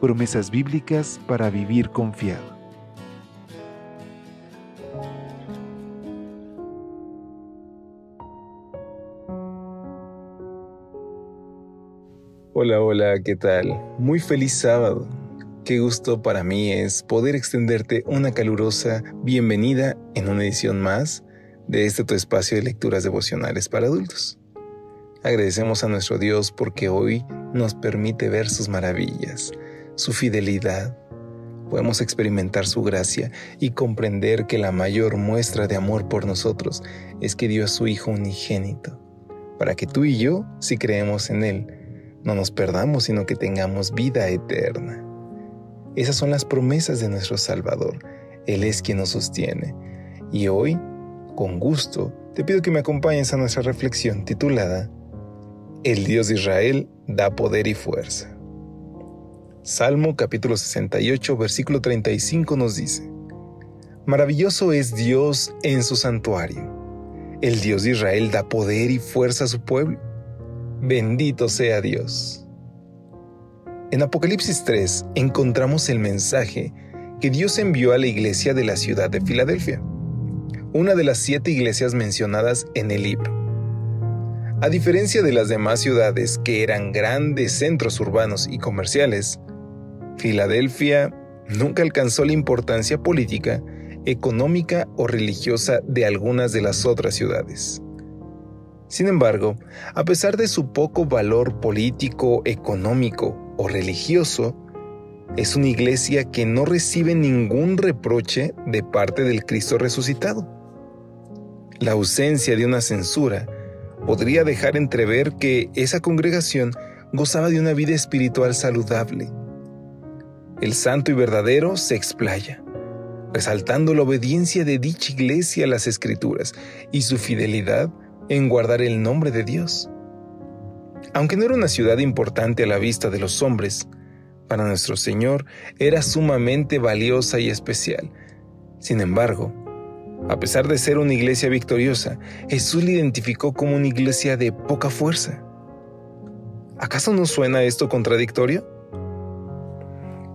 Promesas bíblicas para vivir confiado. Hola, hola, ¿qué tal? Muy feliz sábado. Qué gusto para mí es poder extenderte una calurosa bienvenida en una edición más de este tu espacio de lecturas devocionales para adultos. Agradecemos a nuestro Dios porque hoy nos permite ver sus maravillas, su fidelidad. Podemos experimentar su gracia y comprender que la mayor muestra de amor por nosotros es que dio a su Hijo unigénito, para que tú y yo, si creemos en Él, no nos perdamos, sino que tengamos vida eterna. Esas son las promesas de nuestro Salvador. Él es quien nos sostiene. Y hoy, con gusto, te pido que me acompañes a nuestra reflexión titulada El Dios de Israel da poder y fuerza. Salmo capítulo 68, versículo 35 nos dice, Maravilloso es Dios en su santuario. El Dios de Israel da poder y fuerza a su pueblo. Bendito sea Dios. En Apocalipsis 3 encontramos el mensaje que Dios envió a la iglesia de la ciudad de Filadelfia, una de las siete iglesias mencionadas en el libro. A diferencia de las demás ciudades que eran grandes centros urbanos y comerciales, Filadelfia nunca alcanzó la importancia política, económica o religiosa de algunas de las otras ciudades. Sin embargo, a pesar de su poco valor político, económico o religioso, es una iglesia que no recibe ningún reproche de parte del Cristo resucitado. La ausencia de una censura podría dejar entrever que esa congregación gozaba de una vida espiritual saludable. El santo y verdadero se explaya, resaltando la obediencia de dicha iglesia a las escrituras y su fidelidad en guardar el nombre de Dios. Aunque no era una ciudad importante a la vista de los hombres, para nuestro Señor era sumamente valiosa y especial. Sin embargo, a pesar de ser una iglesia victoriosa, Jesús la identificó como una iglesia de poca fuerza. ¿Acaso no suena esto contradictorio?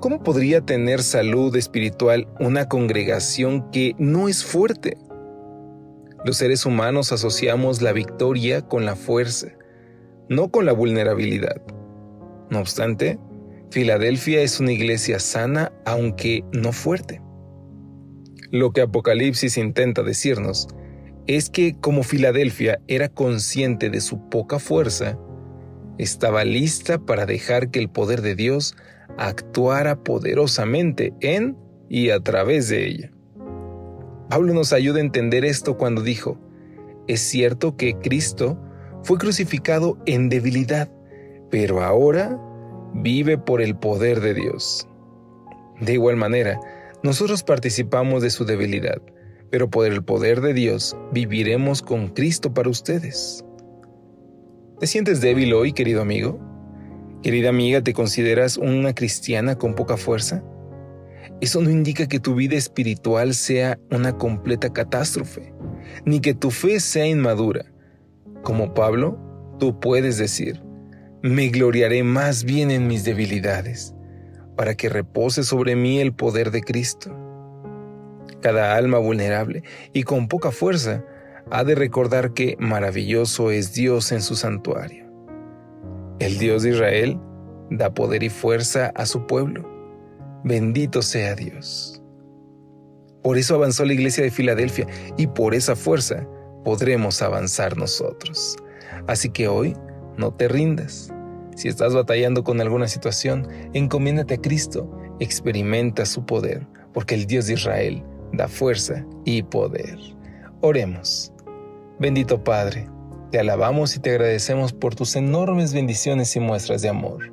¿Cómo podría tener salud espiritual una congregación que no es fuerte? Los seres humanos asociamos la victoria con la fuerza, no con la vulnerabilidad. No obstante, Filadelfia es una iglesia sana aunque no fuerte. Lo que Apocalipsis intenta decirnos es que como Filadelfia era consciente de su poca fuerza, estaba lista para dejar que el poder de Dios actuara poderosamente en y a través de ella. Pablo nos ayuda a entender esto cuando dijo, es cierto que Cristo fue crucificado en debilidad, pero ahora vive por el poder de Dios. De igual manera, nosotros participamos de su debilidad, pero por el poder de Dios viviremos con Cristo para ustedes. ¿Te sientes débil hoy, querido amigo? Querida amiga, ¿te consideras una cristiana con poca fuerza? Eso no indica que tu vida espiritual sea una completa catástrofe, ni que tu fe sea inmadura. Como Pablo, tú puedes decir, me gloriaré más bien en mis debilidades, para que repose sobre mí el poder de Cristo. Cada alma vulnerable y con poca fuerza ha de recordar que maravilloso es Dios en su santuario. El Dios de Israel da poder y fuerza a su pueblo Bendito sea Dios. Por eso avanzó la iglesia de Filadelfia y por esa fuerza podremos avanzar nosotros. Así que hoy no te rindas. Si estás batallando con alguna situación, encomiéndate a Cristo, experimenta su poder, porque el Dios de Israel da fuerza y poder. Oremos. Bendito Padre, te alabamos y te agradecemos por tus enormes bendiciones y muestras de amor.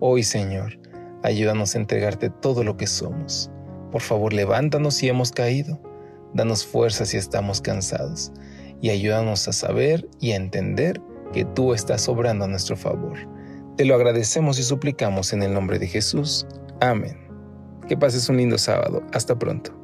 Hoy, Señor, Ayúdanos a entregarte todo lo que somos. Por favor, levántanos si hemos caído. Danos fuerza si estamos cansados. Y ayúdanos a saber y a entender que tú estás obrando a nuestro favor. Te lo agradecemos y suplicamos en el nombre de Jesús. Amén. Que pases un lindo sábado. Hasta pronto.